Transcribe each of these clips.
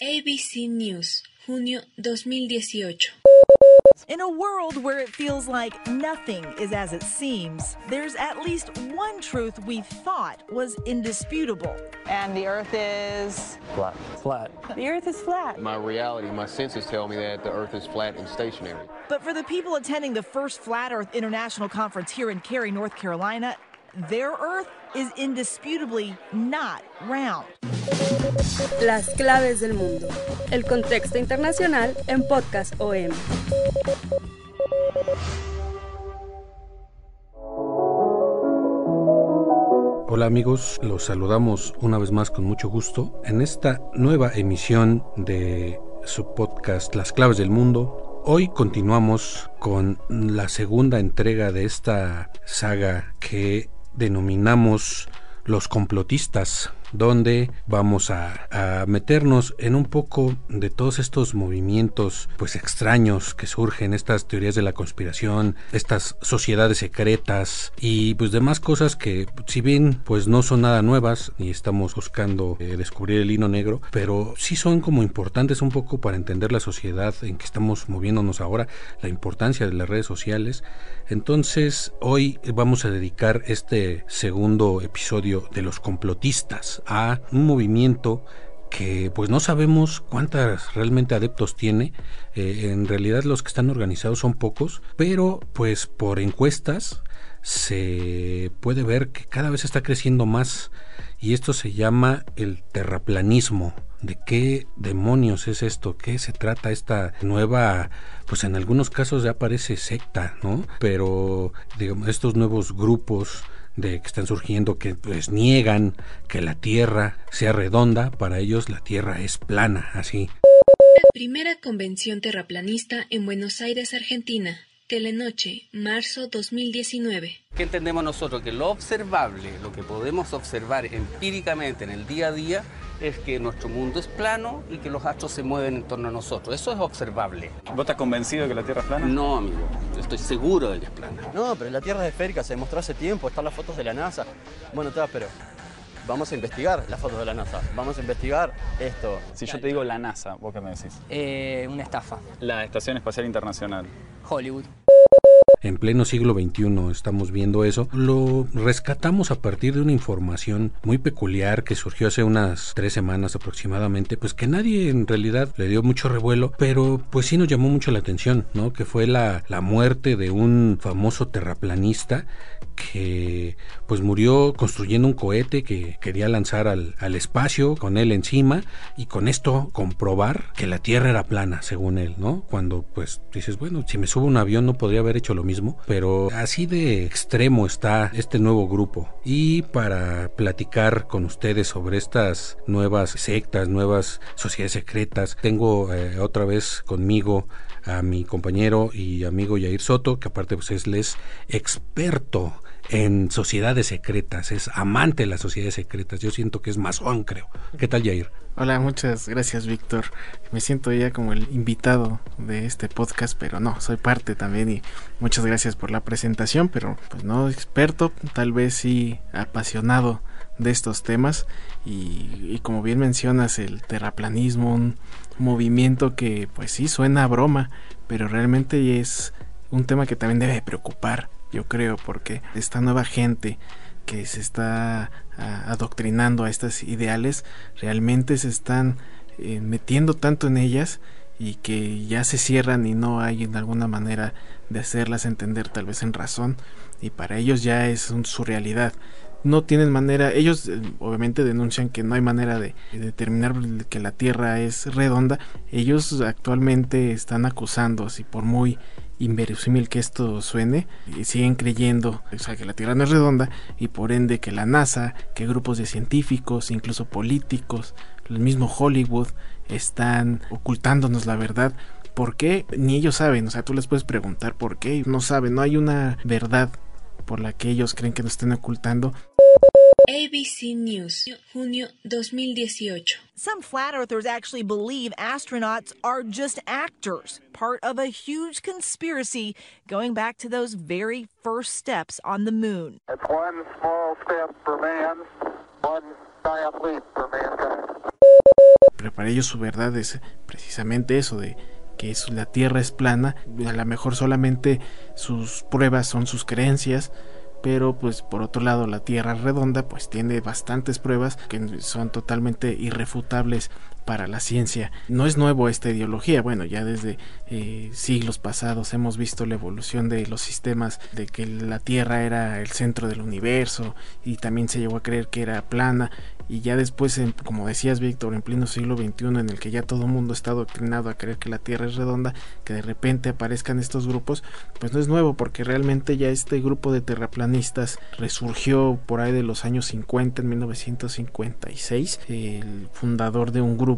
ABC News, junio 2018. In a world where it feels like nothing is as it seems, there's at least one truth we thought was indisputable. And the Earth is flat. Flat. The Earth is flat. My reality, my senses tell me that the Earth is flat and stationary. But for the people attending the first Flat Earth International Conference here in Cary, North Carolina, their Earth is indisputably not round. Las claves del mundo. El contexto internacional en Podcast OM. Hola amigos, los saludamos una vez más con mucho gusto en esta nueva emisión de su podcast Las claves del mundo. Hoy continuamos con la segunda entrega de esta saga que denominamos los complotistas donde vamos a, meternos en un poco de todos estos movimientos pues extraños que surgen, estas teorías de la conspiración, estas sociedades secretas y pues demás cosas que si bien pues no son nada nuevas y estamos buscando eh, descubrir el hilo negro, pero sí son como importantes un poco para entender la sociedad en que estamos moviéndonos ahora, la importancia de las redes sociales. Entonces hoy vamos a dedicar este segundo episodio de los complotistas a un movimiento que pues no sabemos cuántos realmente adeptos tiene. Eh, en realidad los que están organizados son pocos, pero pues por encuestas se puede ver que cada vez está creciendo más y esto se llama el terraplanismo. ¿De qué demonios es esto? ¿Qué se trata esta nueva, pues en algunos casos ya parece secta, ¿no? Pero digamos, estos nuevos grupos de que están surgiendo que pues niegan que la Tierra sea redonda, para ellos la Tierra es plana, así. Primera convención terraplanista en Buenos Aires, Argentina. Telenoche, marzo 2019. ¿Qué entendemos nosotros? Que lo observable, lo que podemos observar empíricamente en el día a día, es que nuestro mundo es plano y que los astros se mueven en torno a nosotros. Eso es observable. ¿Vos estás convencido de que la Tierra es plana? No, amigo. Estoy seguro de que es plana. No, pero la Tierra es esférica, se demostró hace tiempo, están las fotos de la NASA. Bueno, está, pero vamos a investigar las fotos de la NASA. Vamos a investigar esto. Si yo te digo la NASA, ¿vos qué me decís? Eh, una estafa. La Estación Espacial Internacional. Hollywood. En pleno siglo XXI estamos viendo eso. Lo rescatamos a partir de una información muy peculiar que surgió hace unas tres semanas aproximadamente, pues que nadie en realidad le dio mucho revuelo, pero pues sí nos llamó mucho la atención, ¿no? Que fue la, la muerte de un famoso terraplanista pues murió construyendo un cohete que quería lanzar al, espacio con él encima y con esto comprobar que la Tierra era plana, según él, ¿no? Cuando pues dices, bueno, si me subo a un avión no podría haber hecho lo mismo, pero así de extremo está este nuevo grupo. Y para platicar con ustedes sobre estas nuevas sectas, nuevas sociedades secretas, tengo eh, otra vez conmigo a mi compañero y amigo Yair Soto, que aparte pues es les experto en sociedades secretas, es amante de las sociedades secretas. Yo siento que es masón, creo. ¿Qué tal, Jair? Hola, muchas gracias, Víctor. Me siento ya como el invitado de este podcast, pero no, soy parte también y muchas gracias por la presentación, pero pues no experto, tal vez sí apasionado de estos temas y, y como bien mencionas el terraplanismo, un movimiento que pues sí suena a broma, pero realmente es un tema que también debe preocupar yo creo, porque esta nueva gente que se está a, adoctrinando a estas ideales realmente se están eh, metiendo tanto en ellas y que ya se cierran y no hay en alguna manera de hacerlas entender tal vez en razón. Y para ellos ya es un, su realidad no tienen manera, ellos eh, obviamente denuncian que no hay manera de, determinar que la Tierra es redonda, ellos actualmente están acusando, así por muy inverosímil que esto suene, y siguen creyendo o sea, que la Tierra no es redonda y por ende que la NASA, que grupos de científicos, incluso políticos, el mismo Hollywood, están ocultándonos la verdad. ¿Por qué? Ni ellos saben, o sea, tú les puedes preguntar por qué, no saben, no hay una verdad por la que ellos creen que nos estén ocultando. ABC News, junio 2018. Some flat earthers actually believe astronauts are just actors, part of a huge conspiracy going back to those very first steps on the moon. It's one small step for man, one giant leap for mankind. Pero para ellos su verdad es precisamente eso de que la Tierra es plana, a lo mejor solamente sus pruebas son sus creencias, pero pues por otro lado la Tierra redonda pues tiene bastantes pruebas que son totalmente irrefutables para la ciencia. No es nuevo esta ideología, bueno, ya desde eh, siglos pasados hemos visto la evolución de los sistemas, de que la Tierra era el centro del universo y también se llegó a creer que era plana y ya después, como decías Víctor, en pleno siglo XXI en el que ya todo el mundo está adoctrinado a creer que la Tierra es redonda, que de repente aparezcan estos grupos, pues no es nuevo porque realmente ya este grupo de terraplanistas resurgió por ahí de los años 50, en 1956, el fundador de un grupo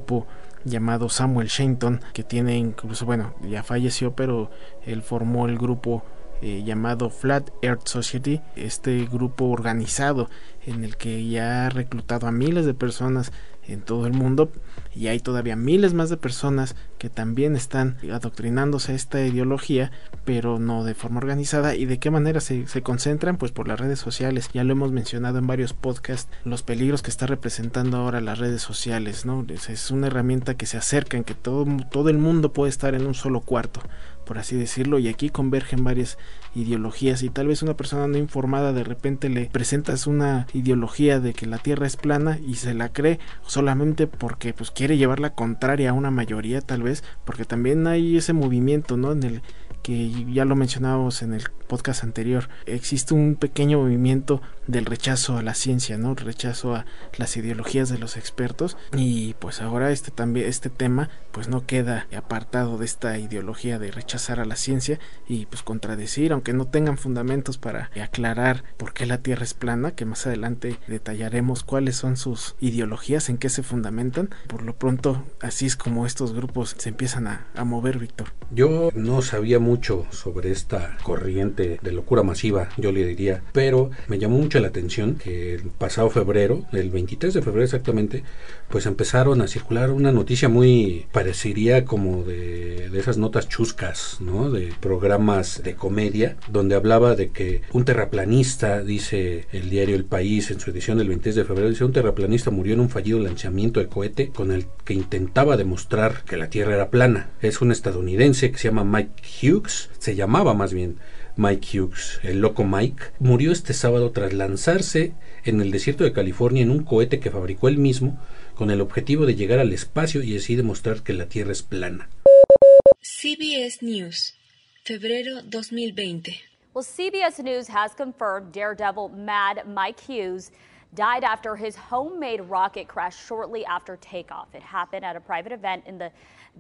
llamado Samuel Shenton, que tiene incluso, bueno, ya falleció, pero él formó el grupo eh, llamado Flat Earth Society, este grupo organizado en el que ya ha reclutado a miles de personas en todo el mundo y hay todavía miles más de personas que también están adoctrinándose a esta ideología pero no de forma organizada. Y de qué manera se, se, concentran pues por las redes sociales. Ya lo hemos mencionado en varios podcasts los peligros que está representando ahora las redes sociales no es, una herramienta que se acerca en que todo, todo el mundo puede estar en un solo cuarto por así decirlo, y aquí convergen varias ideologías y tal vez una persona no informada de repente le presentas una ideología de que la Tierra es plana y se la cree solamente porque pues quiere llevar la contraria a una mayoría tal vez, porque también hay ese movimiento, ¿no? En el que ya lo mencionábamos en el podcast anterior, existe un pequeño movimiento del rechazo a la ciencia, ¿no? Rechazo a las ideologías de los expertos y pues ahora este también este tema pues no queda apartado de esta ideología de rechazar a la ciencia y pues contradecir, aunque no tengan fundamentos para aclarar por qué la Tierra es plana, que más adelante detallaremos cuáles son sus ideologías, en qué se fundamentan. Por lo pronto, así es como estos grupos se empiezan a, a mover, Víctor. Yo no sabía mucho sobre esta corriente de locura masiva, yo le diría, pero me llamó mucho la atención que el pasado febrero, el 23 de febrero exactamente, pues empezaron a circular una noticia muy parecería como de, de esas notas chuscas, ¿no? De programas de comedia, donde hablaba de que un terraplanista, dice el diario El País en su edición del 23 de febrero, dice un terraplanista murió en un fallido lanzamiento de cohete con el que intentaba demostrar que la Tierra era plana. Es un estadounidense que se llama Mike Hughes, se llamaba más bien Mike Hughes, el loco Mike, murió este sábado tras lanzarse en el desierto de California en un cohete que fabricó él mismo con el objetivo de llegar al espacio y así demostrar que la Tierra es plana. CBS News, febrero 2020. Well, CBS News has confirmed daredevil Mad Mike Hughes died after his homemade rocket crashed shortly after takeoff. It happened at a private event in the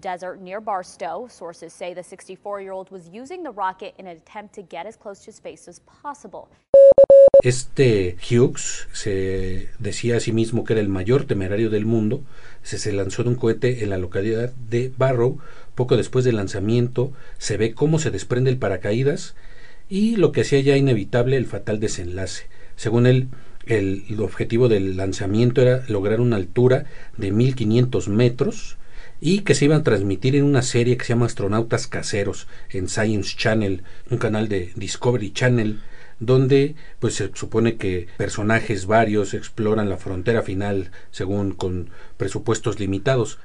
desert near Barstow. Sources say the 64 year old was using the rocket in an attempt to get as close to space as possible. Este Hughes se decía a sí mismo que era el mayor temerario del mundo. Se, se lanzó de un cohete en la localidad de Barrow. Poco después del lanzamiento se ve cómo se desprende el paracaídas y lo que hacía ya inevitable el fatal desenlace. Según él, el, el objetivo del lanzamiento era lograr una altura de 1500 metros y que se iban a transmitir en una serie que se llama Astronautas Caseros en Science Channel, un canal de Discovery Channel, donde pues se supone que personajes varios exploran la frontera final según con presupuestos limitados.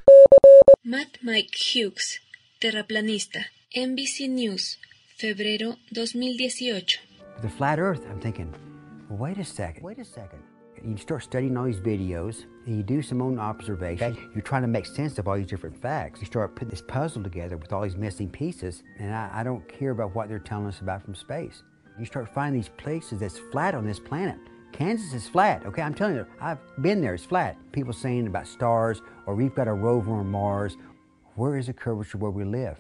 Matt Mike Hughes, terraplanista, NBC News, febrero 2018. The flat earth, I'm thinking, wait a second, wait a second. You start studying all these videos and you do some own observation. You're trying to make sense of all these different facts. You start putting this puzzle together with all these missing pieces, and I, I don't care about what they're telling us about from space. You start finding these places that's flat on this planet. Kansas is flat, okay? I'm telling you, I've been there, it's flat. People saying about stars, or we've got a rover on Mars. Where is the curvature where we live?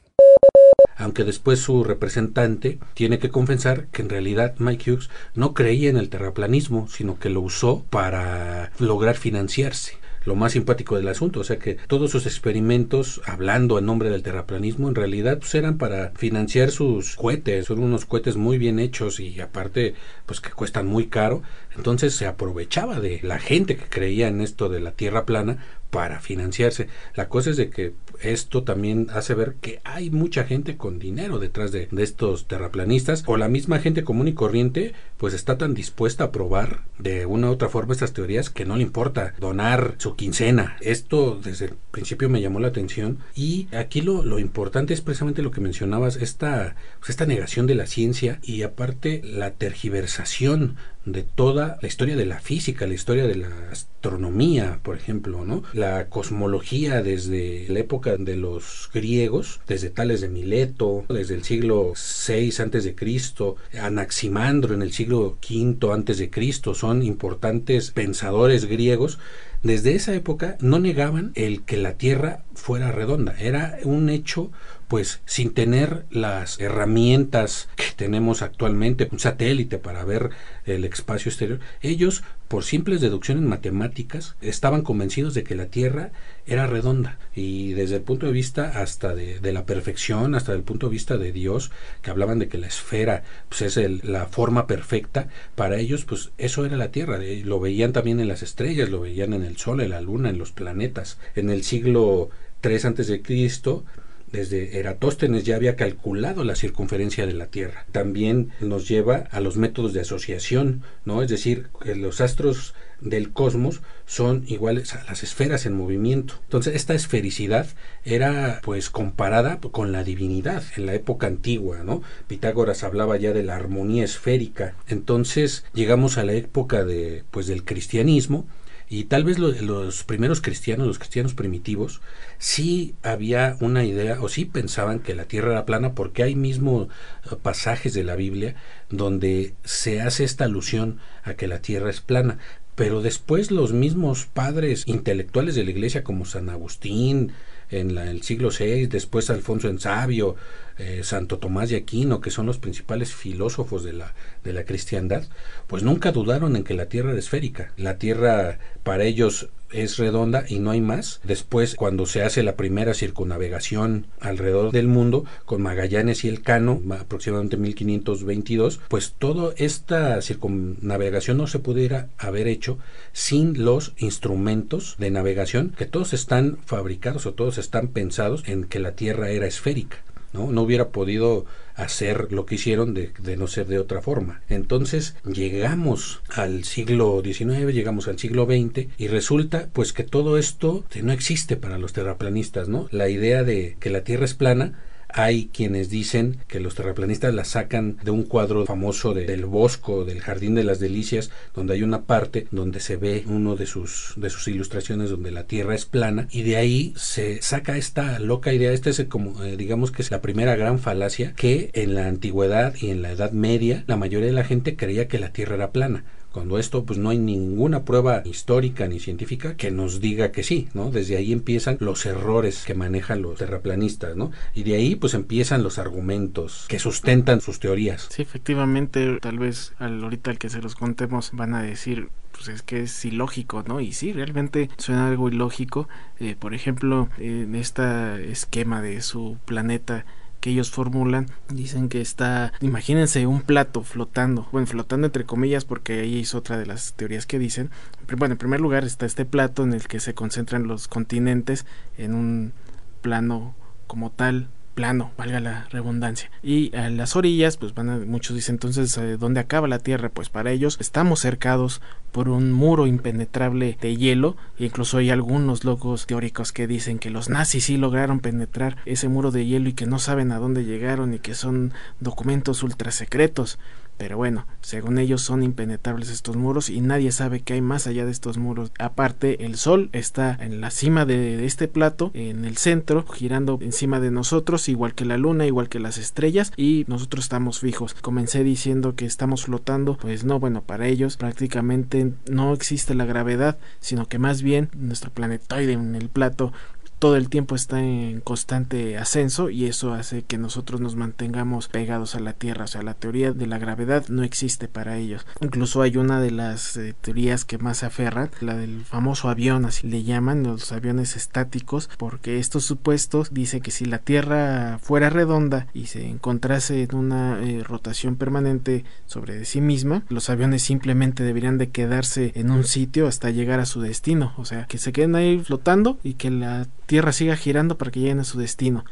Aunque después su representante tiene que confesar que en realidad Mike Hughes no creía en el terraplanismo, sino que lo usó para lograr financiarse. Lo más simpático del asunto, o sea que todos sus experimentos hablando en nombre del terraplanismo en realidad pues, eran para financiar sus cohetes, son unos cohetes muy bien hechos y aparte pues que cuestan muy caro, entonces se aprovechaba de la gente que creía en esto de la Tierra plana para financiarse. La cosa es de que esto también hace ver que hay mucha gente con dinero detrás de, estos terraplanistas o la misma gente común y corriente pues está tan dispuesta a probar de una u otra forma estas teorías que no le importa donar su quincena. Esto desde el principio me llamó la atención y aquí lo, lo importante es precisamente lo que mencionabas, esta, pues esta negación de la ciencia y aparte la tergiversación de toda la historia de la física, la historia de la astronomía, por ejemplo, ¿no? La cosmología desde la época de los griegos, desde Tales de Mileto, desde el siglo VI antes de Cristo, Anaximandro en el siglo V antes de Cristo, son importantes pensadores griegos desde esa época no negaban el que la Tierra fuera redonda. Era un hecho pues sin tener las herramientas que tenemos actualmente, un satélite para ver el espacio exterior, ellos, por simples deducciones matemáticas, estaban convencidos de que la Tierra era redonda. Y desde el punto de vista hasta de, la perfección, hasta el punto de vista de Dios, que hablaban de que la esfera pues, es la forma perfecta, para ellos, pues eso era la Tierra. Lo veían también en las estrellas, lo veían en el Sol, en la Luna, en los planetas. En el siglo III antes de Cristo, desde Eratóstenes ya había calculado la circunferencia de la Tierra. También nos lleva a los métodos de asociación, ¿no? Es decir, que los astros del cosmos son iguales a las esferas en movimiento. Entonces, esta esfericidad era pues comparada con la divinidad en la época antigua, ¿no? Pitágoras hablaba ya de la armonía esférica. Entonces, llegamos a la época de pues del cristianismo y tal vez los primeros cristianos, los cristianos primitivos, sí había una idea o sí pensaban que la Tierra era plana porque hay mismo eh, pasajes de la Biblia donde se hace esta alusión a que la Tierra es plana. Pero después los mismos padres intelectuales de la Iglesia como San Agustín, en el siglo VI, después Alfonso en Sabio, eh, Santo Tomás de Aquino, que son los principales filósofos de la, de la cristiandad, pues nunca dudaron en que la Tierra era esférica. La Tierra para ellos es redonda y no hay más. Después, cuando se hace la primera circunnavegación alrededor del mundo con Magallanes y el Cano, aproximadamente 1522, pues toda esta circunnavegación no se pudiera haber hecho sin los instrumentos de navegación que todos están fabricados o todos están pensados en que la Tierra era esférica. ¿No? No hubiera podido hacer lo que hicieron de, de, no ser de otra forma. Entonces llegamos al siglo XIX, llegamos al siglo XX y resulta pues que todo esto no existe para los terraplanistas, ¿no? La idea de que la Tierra es plana hay quienes dicen que los terraplanistas la sacan de un cuadro famoso del Bosco, del Jardín de las Delicias, donde hay una parte donde se ve uno de sus, de sus ilustraciones donde la Tierra es plana y de ahí se saca esta loca idea, esta es como eh, digamos que es la primera gran falacia que en la antigüedad y en la Edad Media la mayoría de la gente creía que la Tierra era plana cuando esto pues no hay ninguna prueba histórica ni científica que nos diga que sí, ¿no? Desde ahí empiezan los errores que manejan los terraplanistas, ¿no? Y de ahí pues empiezan los argumentos que sustentan sus teorías. Sí, efectivamente, tal vez al, ahorita al que se los contemos van a decir pues es que es ilógico, ¿no? Y sí, realmente suena algo ilógico. Eh, por ejemplo, en este esquema de su planeta que ellos formulan dicen que está imagínense un plato flotando bueno flotando entre comillas porque ahí es otra de las teorías que dicen. Bueno en primer lugar está este plato en el que se concentran los continentes en un plano como tal plano, valga la redundancia. Y a las orillas, pues van a, muchos dicen entonces, eh, ¿dónde acaba la Tierra? Pues para ellos estamos cercados por un muro impenetrable de hielo, e incluso hay algunos locos teóricos que dicen que los nazis sí lograron penetrar ese muro de hielo y que no saben a dónde llegaron y que son documentos ultra secretos Pero bueno, según ellos son impenetrables estos muros y nadie sabe qué hay más allá de estos muros. Aparte, el sol está en la cima de, este plato, en el centro, girando encima de nosotros, igual que la luna, igual que las estrellas, y nosotros estamos fijos. Comencé diciendo que estamos flotando, pues no, bueno, para ellos prácticamente no existe la gravedad, sino que más bien nuestro planetoide en el plato todo el tiempo está en constante ascenso y eso hace que nosotros nos mantengamos pegados a la Tierra. O sea, la teoría de la gravedad no existe para ellos. Incluso hay una de las eh, teorías que más se aferran, la del famoso avión, así le llaman, los aviones estáticos, porque estos supuestos dice que si la Tierra fuera redonda y se encontrase en una eh, rotación permanente sobre sí misma, los aviones simplemente deberían de quedarse en un sitio hasta llegar a su destino. O sea, que se queden ahí flotando y que la Tierra siga girando para que lleguen a su destino.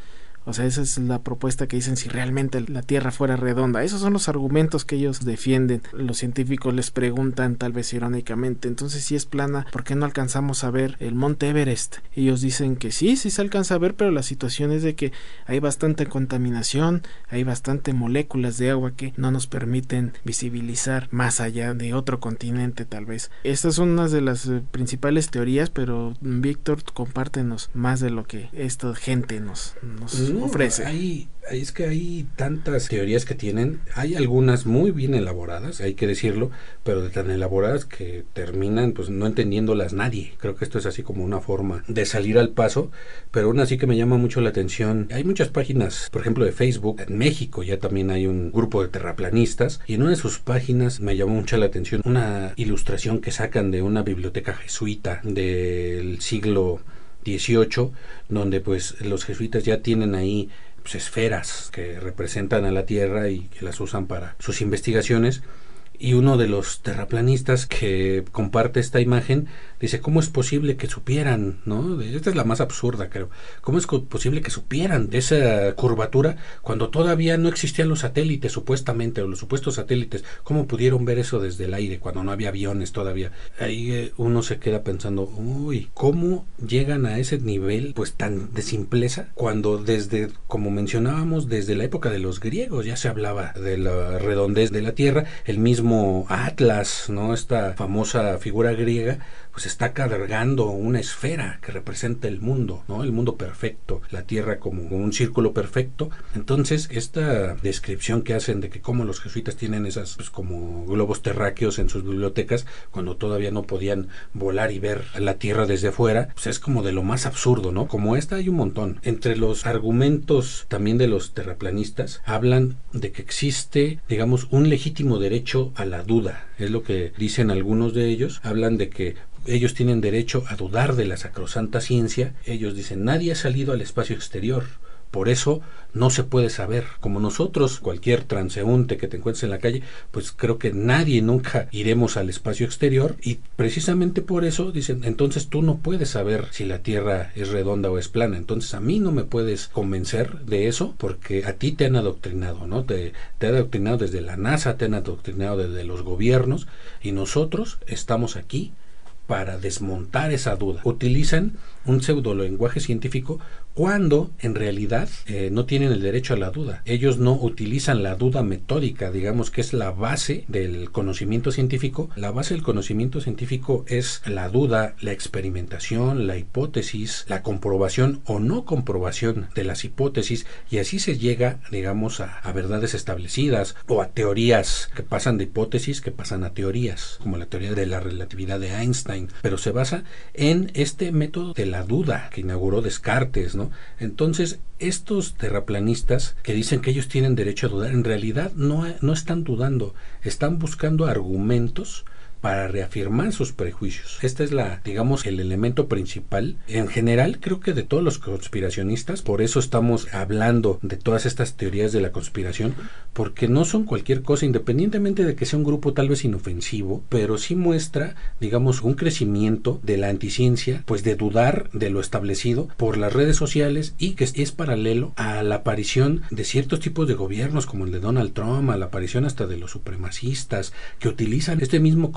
O sea, esa es la propuesta que dicen si realmente la Tierra fuera redonda. Esos son los argumentos que ellos defienden. Los científicos les preguntan, tal vez irónicamente, entonces si es plana, ¿por qué no alcanzamos a ver el Monte Everest? Ellos dicen que sí, sí se alcanza a ver, pero la situación es de que hay bastante contaminación, hay bastante moléculas de agua que no nos permiten visibilizar más allá de otro continente tal vez. Estas son unas de las eh, principales teorías, pero Víctor, compártenos más de lo que esta gente nos, nos ofrece. Hay, es que hay tantas teorías que tienen, hay algunas muy bien elaboradas, hay que decirlo, pero de tan elaboradas que terminan pues no entendiéndolas nadie. Creo que esto es así como una forma de salir al paso, pero aún así que me llama mucho la atención. Hay muchas páginas, por ejemplo, de Facebook, en México ya también hay un grupo de terraplanistas y en una de sus páginas me llamó mucho la atención una ilustración que sacan de una biblioteca jesuita del siglo 18, donde pues los jesuitas ya tienen ahí pues, esferas que representan a la Tierra y que las usan para sus investigaciones y uno de los terraplanistas que comparte esta imagen dice cómo es posible que supieran no esta es la más absurda creo. Cómo es posible que supieran de esa curvatura cuando todavía no existían los satélites supuestamente o los supuestos satélites cómo pudieron ver eso desde el aire cuando no había aviones todavía ahí eh, uno se queda pensando uy cómo llegan a ese nivel pues tan de simpleza cuando desde como mencionábamos desde la época de los griegos ya se hablaba de la redondez de la tierra el mismo Atlas, ¿no? Esta famosa figura griega, pues está cargando una esfera que representa el mundo, ¿no? El mundo perfecto, la Tierra como un círculo perfecto. Entonces, esta descripción que hacen de que como los jesuitas tienen esas pues, como globos terráqueos en sus bibliotecas cuando todavía no podían volar y ver la Tierra desde afuera, pues es como de lo más absurdo, ¿no? Como esta hay un montón. Entre los argumentos también de los terraplanistas hablan de que existe, digamos, un legítimo derecho a la duda. Es lo que dicen algunos de ellos. Hablan de que ellos tienen derecho a dudar de la sacrosanta ciencia. Ellos dicen, nadie ha salido al espacio exterior. Por eso no se puede saber. Como nosotros, cualquier transeúnte que te encuentres en la calle, pues creo que nadie nunca iremos al espacio exterior y precisamente por eso dicen, entonces tú no puedes saber si la Tierra es redonda o es plana. Entonces a mí no me puedes convencer de eso porque a ti te han adoctrinado, ¿no? Te, te han adoctrinado desde la NASA, te han adoctrinado desde los gobiernos y nosotros estamos aquí para desmontar esa duda. Utilizan un pseudo lenguaje científico cuando en realidad eh, no tienen el derecho a la duda. Ellos no utilizan la duda metódica, digamos que es la base del conocimiento científico. La base del conocimiento científico es la duda, la experimentación, la hipótesis, la comprobación o no comprobación de las hipótesis y así se llega, digamos, a, a verdades establecidas o a teorías que pasan de hipótesis que pasan a teorías, como la teoría de la relatividad de Einstein, pero se basa en este método de la duda que inauguró Descartes, ¿no? Entonces, estos terraplanistas que dicen que ellos tienen derecho a dudar, en realidad no, no están dudando, están buscando argumentos para reafirmar sus prejuicios. Este es la, digamos, el elemento principal. En general, creo que de todos los conspiracionistas, por eso estamos hablando de todas estas teorías de la conspiración, porque no son cualquier cosa, independientemente de que sea un grupo tal vez inofensivo, pero sí muestra, digamos, un crecimiento de la anticiencia, pues de dudar de lo establecido por las redes sociales y que es paralelo a la aparición de ciertos tipos de gobiernos como el de Donald Trump, a la aparición hasta de los supremacistas que utilizan este mismo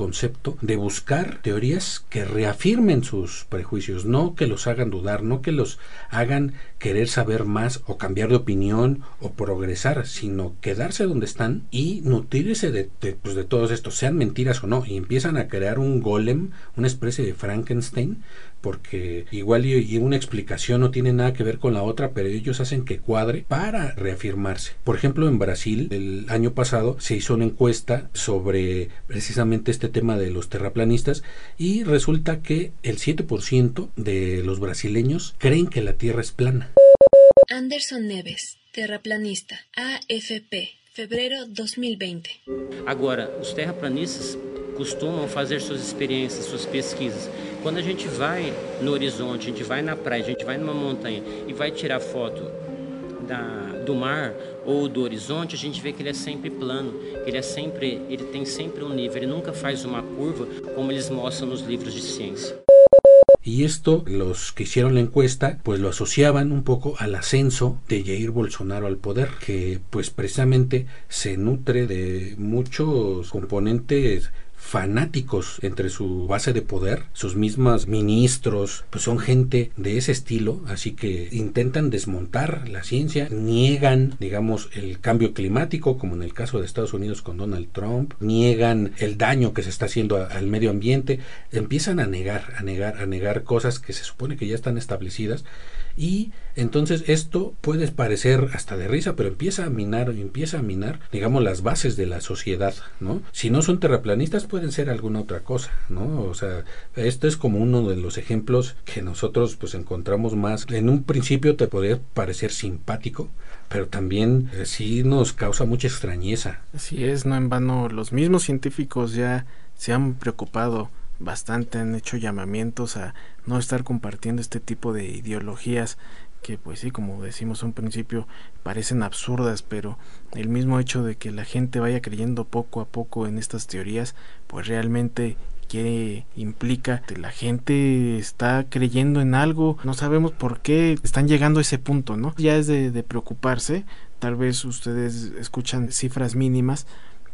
de buscar teorías que reafirmen sus prejuicios, no que los hagan dudar, no que los hagan querer saber más o cambiar de opinión o progresar, sino quedarse donde están y nutrirse de, de, pues de todos estos, sean mentiras o no, y empiezan a crear un golem, una especie de Frankenstein, porque igual y, y, una explicación no tiene nada que ver con la otra, pero ellos hacen que cuadre para reafirmarse. Por ejemplo, en Brasil, el año pasado se hizo una encuesta sobre precisamente este tema de los terraplanistas y resulta que el 7% de los brasileños creen que la Tierra es plana. Anderson Neves, terraplanista, AFP, febrero 2020. Agora, os terraplanistas costumam fazer suas experiências, suas pesquisas. Quando a gente vai no horizonte, a gente vai na praia, a gente vai numa montanha e vai tirar foto da, do mar ou do horizonte, a gente vê que ele é sempre plano, que ele é sempre, ele tem sempre um nível, ele nunca faz uma curva como eles mostram nos livros de ciência. Y esto, los que hicieron la encuesta, pues lo asociaban un poco al ascenso de Jair Bolsonaro al poder, que pues precisamente se nutre de muchos componentes fanáticos entre su base de poder, sus mismos ministros, pues son gente de ese estilo, así que intentan desmontar la ciencia, niegan, digamos, el cambio climático, como en el caso de Estados Unidos con Donald Trump, niegan el daño que se está haciendo al medio ambiente, empiezan a negar, a negar, a negar cosas que se supone que ya están establecidas y entonces esto puede parecer hasta de risa, pero empieza a minar, empieza a minar, digamos, las bases de la sociedad, ¿no? Si no son terraplanistas, pueden ser alguna otra cosa, ¿no? O sea, esto es como uno de los ejemplos que nosotros pues encontramos más. En un principio te podría parecer simpático, pero también eh, sí nos causa mucha extrañeza. Así es, no en vano, los mismos científicos ya se han preocupado bastante, han hecho llamamientos a no estar compartiendo este tipo de ideologías que pues sí, como decimos un principio, parecen absurdas, pero el mismo hecho de que la gente vaya creyendo poco a poco en estas teorías, pues realmente que implica que la gente está creyendo en algo, no sabemos por qué están llegando a ese punto, ¿no? Ya es de preocuparse, tal vez ustedes escuchan cifras mínimas,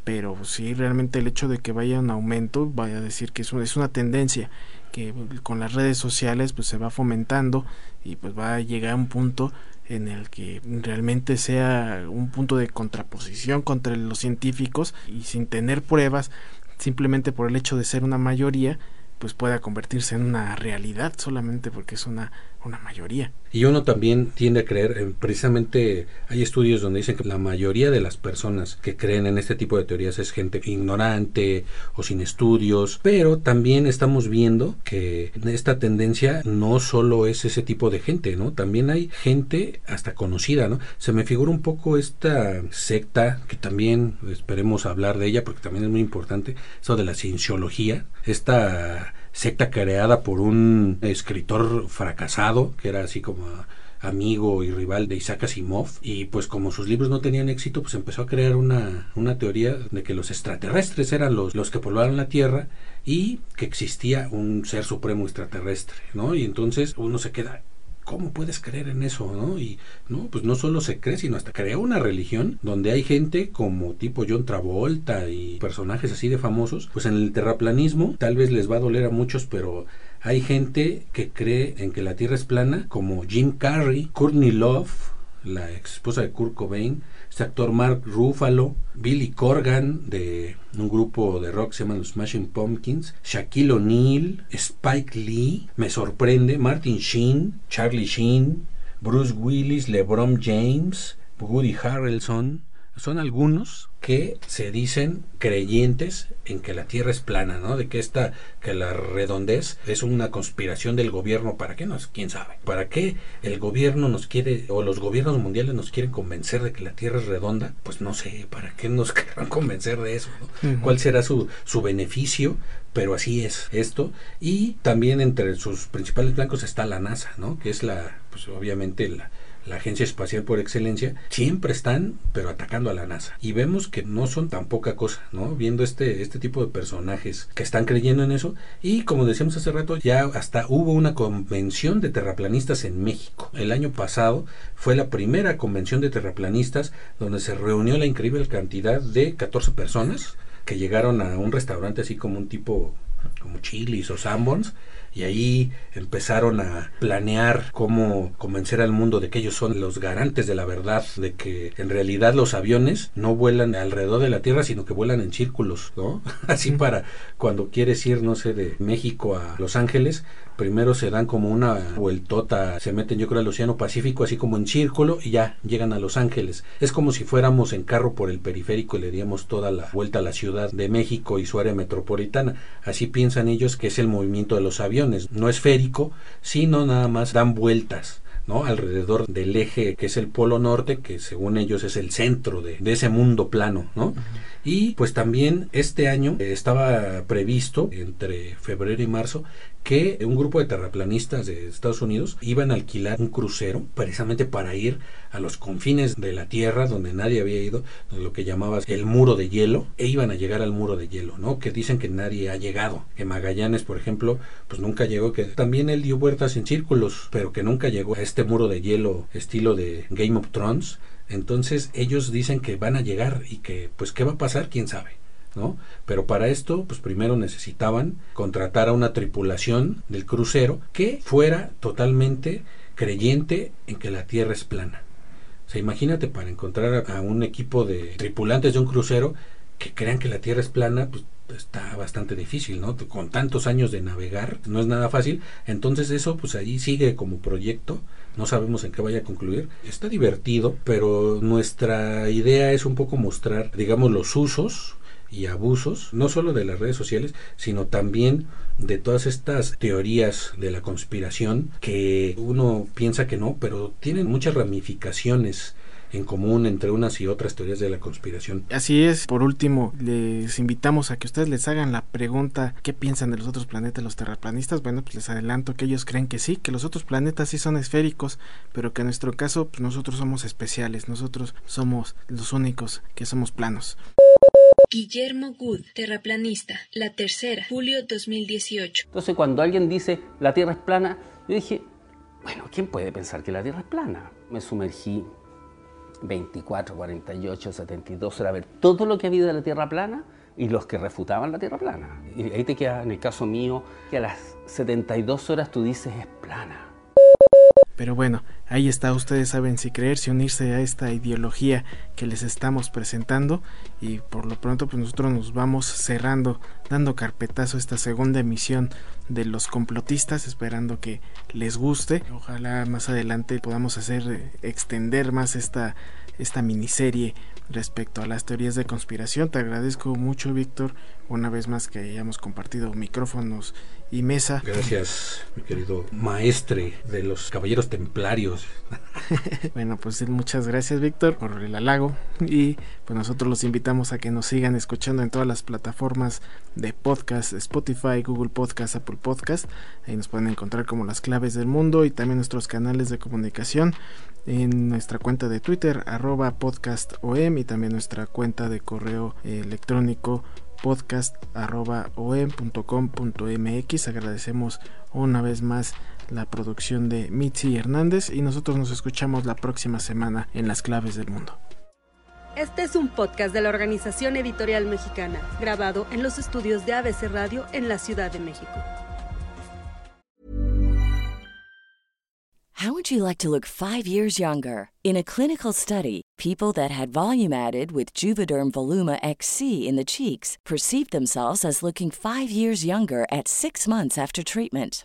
pero sí realmente el hecho de que vaya un aumento, vaya a decir que es una, es una tendencia que con las redes sociales pues se va fomentando y pues va a llegar a un punto en el que realmente sea un punto de contraposición contra los científicos y sin tener pruebas simplemente por el hecho de ser una mayoría pues pueda convertirse en una realidad solamente porque es una, una mayoría. Y uno también tiende a creer, en, precisamente hay estudios donde dicen que la mayoría de las personas que creen en este tipo de teorías es gente ignorante o sin estudios, pero también estamos viendo que esta tendencia no solo es ese tipo de gente, ¿no? También hay gente hasta conocida, ¿no? Se me figura un poco esta secta que también esperemos hablar de ella porque también es muy importante, eso de la cienciología, esta secta creada por un escritor fracasado, que era así como amigo y rival de Isaac Asimov y pues como sus libros no tenían éxito pues empezó a crear una, una teoría de que los extraterrestres eran los, los que poblaban la Tierra y que existía un ser supremo extraterrestre, ¿no? Y entonces uno se queda ¿Cómo puedes creer en eso, no? Y no, pues no solo se cree, sino hasta crea una religión donde hay gente como tipo John Travolta y personajes así de famosos. Pues en el terraplanismo tal vez les va a doler a muchos, pero hay gente que cree en que la Tierra es plana, como Jim Carrey, Courtney Love, la ex esposa de Kurt Cobain, este actor Mark Ruffalo, Billy Corgan de un grupo de rock que se llama los Smashing Pumpkins, Shaquille O'Neal, Spike Lee, me sorprende, Martin Sheen, Charlie Sheen, Bruce Willis, LeBron James, Woody Harrelson, son algunos que se dicen creyentes en que la Tierra es plana, ¿no? De que esta, que la redondez es una conspiración del gobierno. ¿Para qué nos? ¿Quién sabe? ¿Para qué el gobierno nos quiere, o los gobiernos mundiales nos quieren convencer de que la Tierra es redonda? Pues no sé, ¿para qué nos querrán convencer de eso? ¿no? Uh -huh. ¿Cuál será su, su beneficio? Pero así es esto. Y también entre sus principales blancos está la NASA, ¿no? Que es la, pues obviamente la la agencia espacial por excelencia, siempre están, pero atacando a la NASA. Y vemos que no son tan poca cosa, ¿no? Viendo este, este tipo de personajes que están creyendo en eso. Y como decíamos hace rato, ya hasta hubo una convención de terraplanistas en México. El año pasado fue la primera convención de terraplanistas donde se reunió la increíble cantidad de 14 personas que llegaron a un restaurante así como un tipo como Chili's o Sanborns y ahí empezaron a planear cómo convencer al mundo de que ellos son los garantes de la verdad, de que en realidad los aviones no vuelan alrededor de la Tierra, sino que vuelan en círculos, ¿no? Así para cuando quieres ir, no sé, de México a Los Ángeles, primero se dan como una vueltota, se meten yo creo al Océano Pacífico así como en círculo y ya llegan a Los Ángeles. Es como si fuéramos en carro por el periférico y le diéramos toda la vuelta a la Ciudad de México y su área metropolitana. Así piensan ellos que es el movimiento de los aviones. No esférico, sino nada más dan vueltas. ¿no? alrededor del eje que es el polo norte, que según ellos es el centro de, de ese mundo plano, ¿no? Y pues también este año eh, estaba previsto entre febrero y marzo que un grupo de terraplanistas de Estados Unidos iban a alquilar un crucero precisamente para ir a los confines de la Tierra donde nadie había ido, lo que llamabas el muro de hielo, e iban a llegar al muro de hielo, ¿no? Que dicen que nadie ha llegado, que Magallanes, por ejemplo, pues nunca llegó, que también él dio vueltas en círculos, pero que nunca llegó a este muro de hielo estilo de Game of Thrones. Entonces ellos dicen que van a llegar y que pues qué va a pasar, quién sabe. ¿No? Pero para esto, pues primero necesitaban contratar a una tripulación del crucero que fuera totalmente creyente en que la Tierra es plana. O sea, imagínate para encontrar a un equipo de tripulantes de un crucero que crean que la Tierra es plana, pues está bastante difícil, ¿no? Con tantos años de navegar, no es nada fácil. Entonces eso, pues allí sigue como proyecto. No sabemos en qué vaya a concluir. Está divertido, pero nuestra idea es un poco mostrar, digamos, los usos y abusos, no solo de las redes sociales, sino también de todas estas teorías de la conspiración que uno piensa que no, pero tienen muchas ramificaciones en común entre unas y otras teorías de la conspiración. Así es, por último, les invitamos a que ustedes les hagan la pregunta ¿qué piensan de los otros planetas los terraplanistas? Bueno, pues les adelanto que ellos creen que sí, que los otros planetas sí son esféricos, pero que en nuestro caso pues nosotros somos especiales, nosotros somos los únicos que somos planos. Guillermo Good, terraplanista, la tercera, julio 2018. Entonces cuando alguien dice la Tierra es plana, yo dije, bueno, ¿quién puede pensar que la Tierra es plana? Me sumergí 24, 48, 72 horas a ver todo lo que ha habido de la Tierra plana y los que refutaban la Tierra plana. Y ahí te queda, en el caso mío, que a las 72 horas tú dices es plana. Pero bueno, ahí está, ustedes saben si creer, si unirse a esta ideología que les estamos presentando y por lo pronto pues nosotros nos vamos cerrando, dando carpetazo a esta segunda emisión de los complotistas, esperando que les guste. Ojalá más adelante podamos hacer eh, extender más esta esta miniserie respecto a las teorías de conspiración. Te agradezco mucho, Víctor, una vez más que hayamos compartido micrófonos y mesa. Gracias, mi querido maestre de los caballeros templarios. bueno, pues muchas gracias, Víctor, por el halago. Y pues nosotros los invitamos a que nos sigan escuchando en todas las plataformas de podcast, Spotify, Google Podcast, Apple Podcast. Ahí nos pueden encontrar como las claves del mundo y también nuestros canales de comunicación en nuestra cuenta de Twitter, arroba podcastom y también nuestra cuenta de correo electrónico podcast.om.com.mx. Agradecemos una vez más la producción de Mitzi Hernández y nosotros nos escuchamos la próxima semana en Las Claves del Mundo. Este es un podcast de la Organización Editorial Mexicana, grabado en los estudios de ABC Radio en la Ciudad de México. How would you like to look five years younger? In a clinical study, people that had volume added with Juvederm Voluma XC in the cheeks perceived themselves as looking five years younger at six months after treatment.